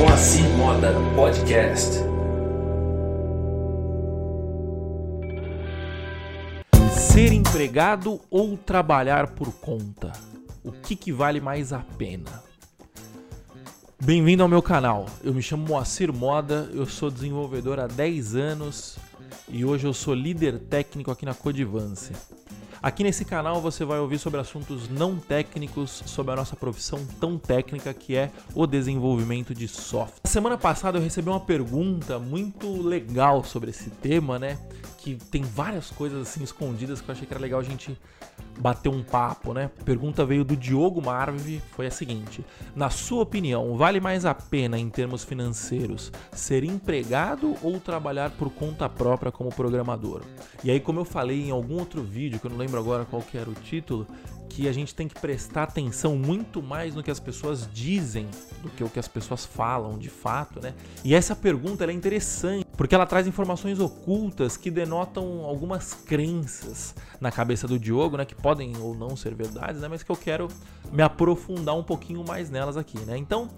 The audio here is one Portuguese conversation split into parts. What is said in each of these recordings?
Moacir Moda Podcast. Ser empregado ou trabalhar por conta? O que, que vale mais a pena? Bem-vindo ao meu canal. Eu me chamo Moacir Moda, eu sou desenvolvedor há 10 anos e hoje eu sou líder técnico aqui na Codivance. Aqui nesse canal você vai ouvir sobre assuntos não técnicos, sobre a nossa profissão tão técnica que é o desenvolvimento de software. semana passada eu recebi uma pergunta muito legal sobre esse tema, né? Que tem várias coisas assim escondidas que eu achei que era legal a gente bater um papo, né? A pergunta veio do Diogo Marvi, foi a seguinte: Na sua opinião, vale mais a pena em termos financeiros ser empregado ou trabalhar por conta própria como programador? E aí, como eu falei em algum outro vídeo, que eu não lembro agora qual que era o título, que a gente tem que prestar atenção muito mais no que as pessoas dizem do que o que as pessoas falam de fato, né? E essa pergunta é interessante porque ela traz informações ocultas que denotam algumas crenças na cabeça do Diogo, né? Que podem ou não ser verdades, né? Mas que eu quero me aprofundar um pouquinho mais nelas aqui, né? Então,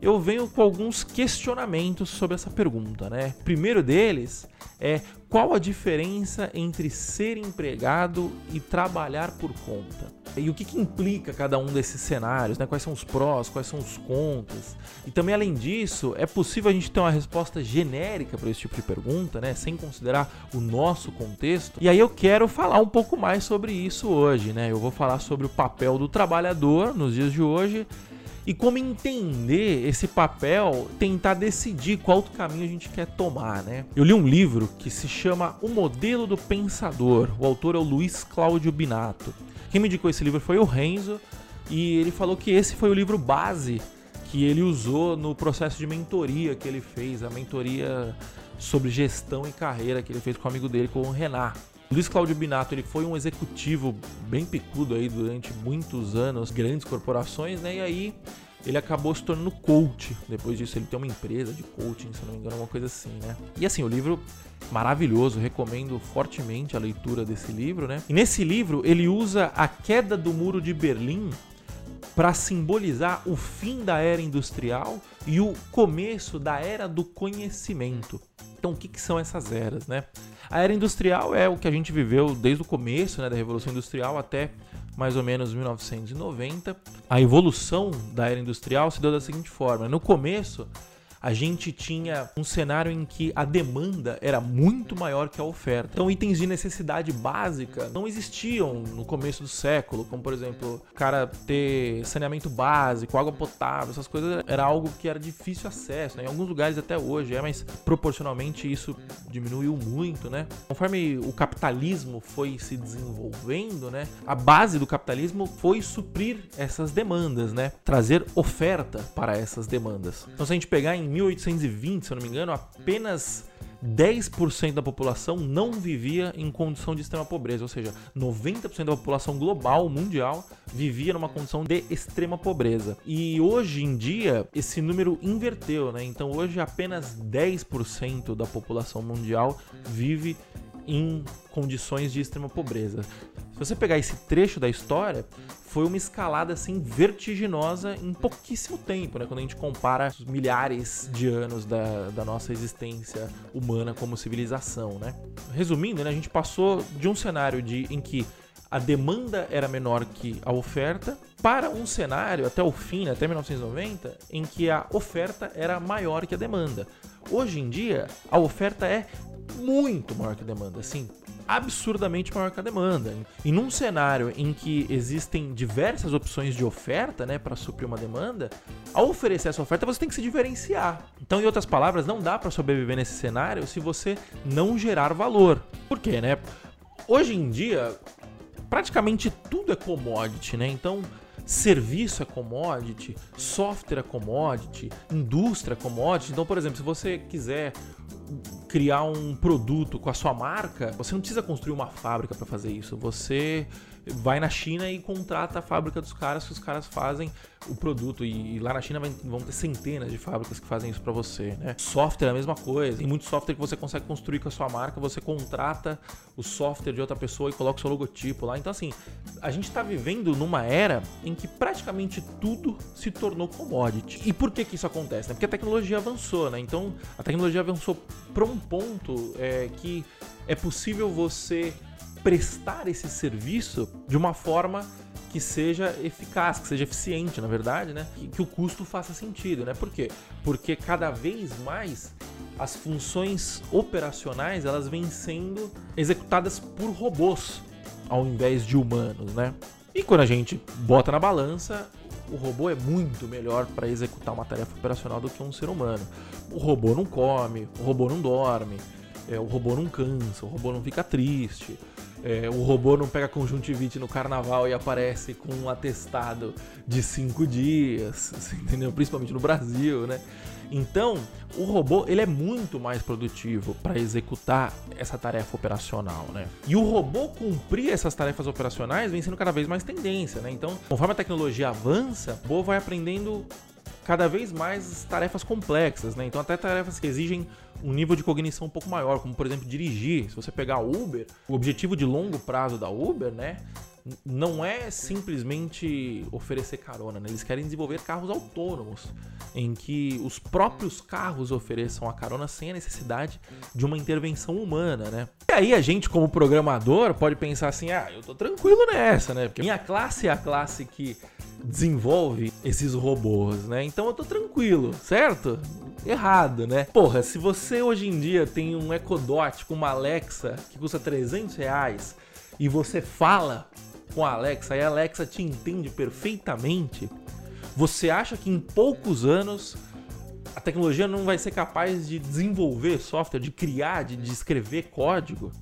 eu venho com alguns questionamentos sobre essa pergunta, né? Primeiro deles é qual a diferença entre ser empregado e trabalhar por conta? E o que, que implica cada um desses cenários, né? Quais são os prós, quais são os contras? E também, além disso, é possível a gente ter uma resposta genérica para esse tipo de pergunta, né? Sem considerar o nosso contexto. E aí eu quero falar um pouco mais sobre isso hoje, né? Eu vou falar sobre o papel do trabalhador nos dias de hoje e como entender esse papel, tentar decidir qual caminho a gente quer tomar, né? Eu li um livro que se chama O Modelo do Pensador. O autor é o Luiz Cláudio Binato. Quem me indicou esse livro foi o Renzo e ele falou que esse foi o livro base que ele usou no processo de mentoria que ele fez, a mentoria sobre gestão e carreira que ele fez com o amigo dele, com o Renan. Luiz Cláudio Binato ele foi um executivo bem picudo aí durante muitos anos, grandes corporações, né? E aí ele acabou se tornando coach. Depois disso, ele tem uma empresa de coaching, se não me engano, uma coisa assim, né? E assim, o livro maravilhoso, recomendo fortemente a leitura desse livro, né? E nesse livro, ele usa a queda do muro de Berlim para simbolizar o fim da era industrial e o começo da era do conhecimento. Então, o que, que, são essas eras, né? A era industrial é o que a gente viveu desde o começo né, da Revolução Industrial até mais ou menos 1990. A evolução da era industrial se deu da seguinte forma: no começo, a gente tinha um cenário em que a demanda era muito maior que a oferta. Então, itens de necessidade básica não existiam no começo do século, como por exemplo, o cara ter saneamento básico, água potável, essas coisas era algo que era difícil acesso, né? Em alguns lugares até hoje é, mas proporcionalmente isso diminuiu muito, né? Conforme o capitalismo foi se desenvolvendo, né? A base do capitalismo foi suprir essas demandas, né? Trazer oferta para essas demandas. Então, se a gente pegar em 1820, se eu não me engano, apenas 10% da população não vivia em condição de extrema pobreza, ou seja, 90% da população global, mundial, vivia numa condição de extrema pobreza. E hoje em dia, esse número inverteu, né? Então hoje apenas 10% da população mundial vive em condições de extrema pobreza. Se você pegar esse trecho da história, foi uma escalada assim vertiginosa em pouquíssimo tempo, né? Quando a gente compara os milhares de anos da, da nossa existência humana como civilização, né? Resumindo, né, a gente passou de um cenário de, em que a demanda era menor que a oferta, para um cenário até o fim, até 1990, em que a oferta era maior que a demanda. Hoje em dia, a oferta é muito maior que a demanda, assim, absurdamente maior que a demanda. E num cenário em que existem diversas opções de oferta, né, para suprir uma demanda, ao oferecer essa oferta você tem que se diferenciar. Então, em outras palavras, não dá para sobreviver nesse cenário se você não gerar valor. Por quê, né? Hoje em dia, praticamente tudo é commodity, né? Então, serviço é commodity, software é commodity, indústria é commodity. Então, por exemplo, se você quiser criar um produto com a sua marca, você não precisa construir uma fábrica para fazer isso. Você vai na China e contrata a fábrica dos caras que os caras fazem o produto. E, lá na China vai, vão ter centenas de fábricas que fazem isso para você, né? Software é a mesma coisa. Tem muito software que você consegue construir com a sua marca, você contrata o software de outra pessoa e coloca o seu logotipo lá. Então, assim, a gente está vivendo numa era em que praticamente tudo se tornou commodity. E por que que isso acontece? Né? Porque a tecnologia avançou, né? Então, a tecnologia avançou para um ponto é, que é possível você prestar esse serviço de uma forma que seja eficaz, que seja eficiente, na verdade, né? Que, que, o custo faça sentido, né? Por quê? Porque cada vez mais as funções operacionais elas vêm sendo executadas por robôs ao invés de humanos, né? E quando a gente bota na balança, o robô é muito melhor para executar uma tarefa operacional do que um ser humano. O robô não come, o robô não dorme, é, o robô não cansa, o robô não fica triste, é, o robô não pega conjuntivite no carnaval e aparece com um atestado de cinco dias, entendeu? Principalmente no Brasil, né? Então, o robô ele é muito mais produtivo para executar essa tarefa operacional, né? E o robô cumprir essas tarefas operacionais vem sendo cada vez mais tendência, né? Então, conforme a tecnologia avança, o robô vai aprendendo cada vez mais tarefas complexas, né? Então até tarefas que exigem um nível de cognição um pouco maior, como por exemplo dirigir. Se você pegar Uber, o objetivo de longo prazo da Uber, né? Não é simplesmente oferecer carona, né? eles querem desenvolver carros autônomos, em que os próprios carros ofereçam a carona sem a necessidade de uma intervenção humana, né? E aí a gente, como programador, pode pensar assim: ah, eu tô tranquilo nessa, né? Porque minha classe é a classe que desenvolve esses robôs, né? Então eu tô tranquilo, certo? Errado, né? Porra, se você hoje em dia tem um Echo Dot com uma Alexa que custa 300 reais e você fala com a Alexa e a Alexa te entende perfeitamente, você acha que em poucos anos a tecnologia não vai ser capaz de desenvolver software, de criar, de, de escrever código?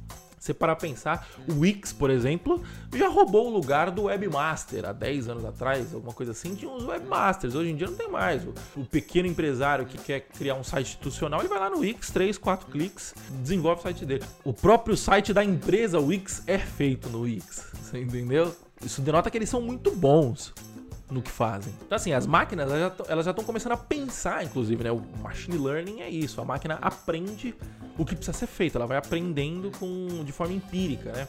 Você para pensar, o Wix, por exemplo, já roubou o lugar do webmaster. Há 10 anos atrás, alguma coisa assim, tinha uns webmasters. Hoje em dia não tem mais. O, pequeno empresário que quer criar um site institucional, ele vai lá no Wix, 3, 4 cliques, desenvolve o site dele. O próprio site da empresa Wix é feito no Wix. Você entendeu? Isso denota que eles são muito bons no que fazem. Então, assim, as máquinas elas já estão começando a pensar, inclusive, né? O machine learning é isso. A máquina aprende o que precisa ser feito, ela vai aprendendo com, de forma empírica, né?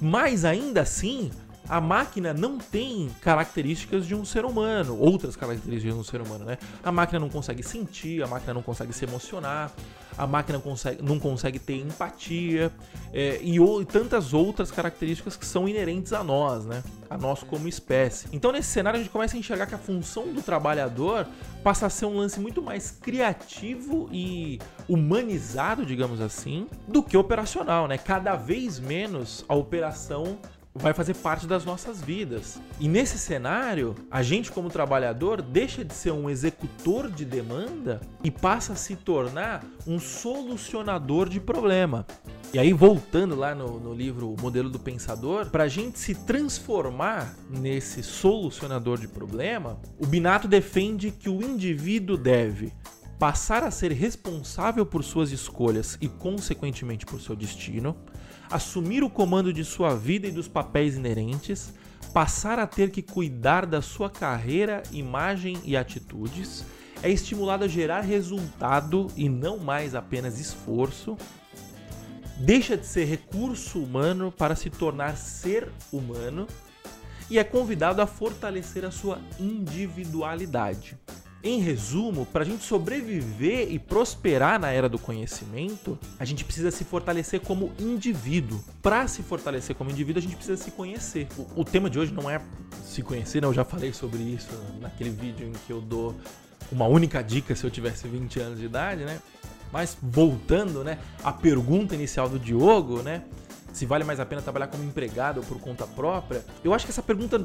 Mas ainda assim, a máquina não tem características de um ser humano, outras características de um ser humano, né? A máquina não consegue sentir, a máquina não consegue se emocionar, a máquina consegue, não consegue ter empatia é, e, e, tantas outras características que são inerentes a nós, né? A nós como espécie. Então, nesse cenário, a gente começa a enxergar que a função do trabalhador passa a ser um lance muito mais criativo e humanizado, digamos assim, do que operacional, né? Cada vez menos a operação vai fazer parte das nossas vidas. E nesse cenário, a gente, como trabalhador, deixa de ser um executor de demanda e passa a se tornar um solucionador de problema. E aí, voltando lá no, no livro O Modelo do Pensador, para a gente se transformar nesse solucionador de problema, o Binato defende que o indivíduo deve passar a ser responsável por suas escolhas e, consequentemente, por seu destino assumir o comando de sua vida e dos papéis inerentes, passar a ter que cuidar da sua carreira, imagem e atitudes, é estimulado a gerar resultado e não mais apenas esforço, deixa de ser recurso humano para se tornar ser humano e é convidado a fortalecer a sua individualidade. Em resumo, para a gente sobreviver e prosperar na era do conhecimento, a gente precisa se fortalecer como indivíduo. Para se fortalecer como indivíduo, a gente precisa se conhecer. O, o, tema de hoje não é se conhecer, né? eu já falei sobre isso naquele vídeo em que eu dou uma única dica se eu tivesse 20 anos de idade, né? Mas voltando, né, à pergunta inicial do Diogo, né? Se vale mais a pena trabalhar como empregado ou por conta própria? Eu acho que essa pergunta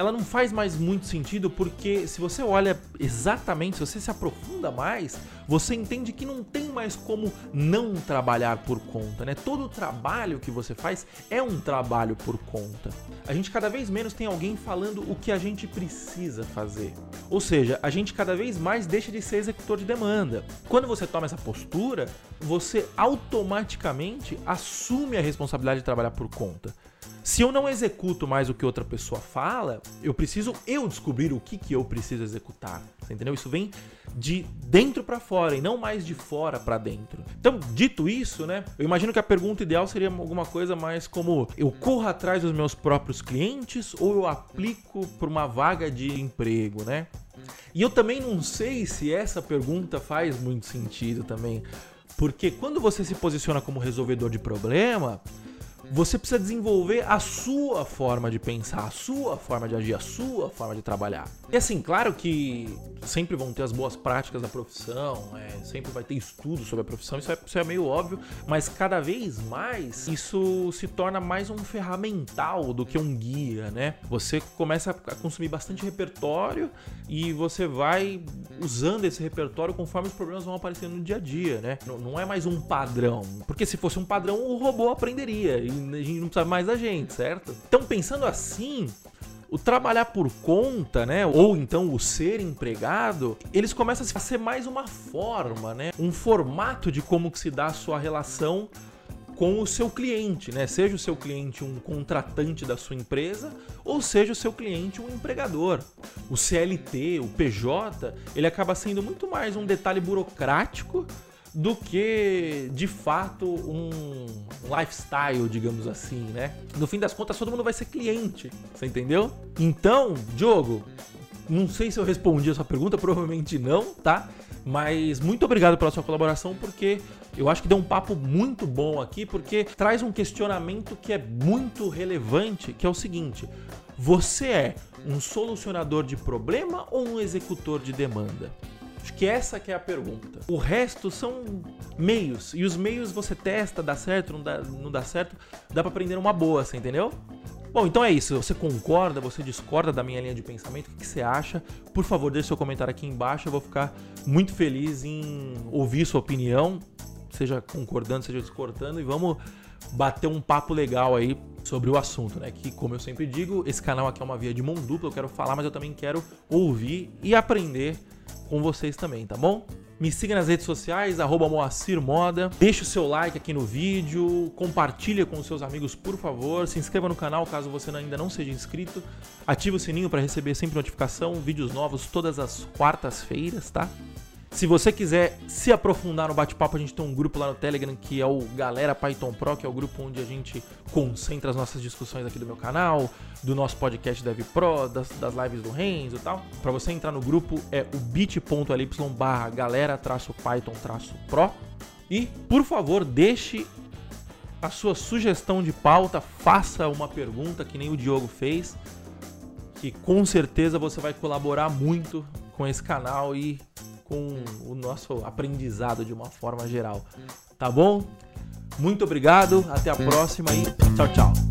ela não faz mais muito sentido porque se você olha exatamente, se você se aprofunda mais, você entende que não tem mais como não trabalhar por conta, né? Todo trabalho que você faz é um trabalho por conta. A gente cada vez menos tem alguém falando o que a gente precisa fazer. Ou seja, a gente cada vez mais deixa de ser executor de demanda. Quando você toma essa postura, você automaticamente assume a responsabilidade de trabalhar por conta. Se eu não executo mais o que outra pessoa fala, eu preciso eu descobrir o que, que eu preciso executar. Entendeu? Isso vem de dentro para fora e não mais de fora para dentro. Então, dito isso, né? Eu imagino que a pergunta ideal seria alguma coisa mais como: eu corro atrás dos meus próprios clientes ou eu aplico para uma vaga de emprego, né? E eu também não sei se essa pergunta faz muito sentido também, porque quando você se posiciona como resolvedor de problema, você precisa desenvolver a sua forma de pensar, a sua forma de agir, a sua forma de trabalhar. E assim, claro que sempre vão ter as boas práticas da profissão, é, sempre vai ter estudo sobre a profissão, isso é, isso é meio óbvio, mas cada vez mais isso se torna mais um ferramental do que um guia, né? Você começa a consumir bastante repertório e você vai usando esse repertório conforme os problemas vão aparecendo no dia a dia, né? Não, não é mais um padrão, porque se fosse um padrão o robô aprenderia e a gente não precisa mais da gente, certo? Então, pensando assim, o trabalhar por conta, né, ou então o ser empregado, eles começam a ser mais uma forma, né, um formato de como que se dá a sua relação com o seu cliente, né? Seja o seu cliente um contratante da sua empresa ou seja o seu cliente um empregador. O CLT, o PJ, ele acaba sendo muito mais um detalhe burocrático do que de fato um lifestyle, digamos assim, né? No fim das contas, todo mundo vai ser cliente, você entendeu? Então, Diogo, não sei se eu respondi a sua pergunta, provavelmente não, tá? Mas muito obrigado pela sua colaboração, porque eu acho que deu um papo muito bom aqui, porque traz um questionamento que é muito relevante, que é o seguinte: você é um solucionador de problema ou um executor de demanda? Acho que essa que é a pergunta. O resto são meios. E os meios você testa, dá certo, não dá, não dá certo. Dá pra aprender uma boa, você entendeu? Bom, então é isso. Você concorda, você discorda da minha linha de pensamento? O que você acha? Por favor, deixe seu comentário aqui embaixo. Eu vou ficar muito feliz em ouvir sua opinião, seja concordando, seja discordando, e vamos bater um papo legal aí sobre o assunto, né? Que, como eu sempre digo, esse canal aqui é uma via de mão dupla. Eu quero falar, mas eu também quero ouvir e aprender com vocês também, tá bom? Me siga nas redes sociais, arroba Moacir Moda. Deixe o seu like aqui no vídeo, compartilha com seus amigos, por favor. Se inscreva no canal caso você ainda não seja inscrito. Ative o sininho para receber sempre notificação, vídeos novos todas as quartas-feiras, tá? Se você quiser se aprofundar no bate-papo, a gente tem um grupo lá no Telegram que é o Galera Python Pro, que é o grupo onde a gente concentra as nossas discussões aqui do meu canal, do nosso podcast Dev Pro, das, das lives do Renzo e tal. Para você entrar no grupo é o bit.ly barra galera-python-pro. E, por favor, deixe a sua sugestão de pauta, faça uma pergunta que nem o Diogo fez, que com certeza você vai colaborar muito com esse canal e com o nosso aprendizado de uma forma geral. Tá bom? Muito obrigado, até a próxima e tchau, tchau.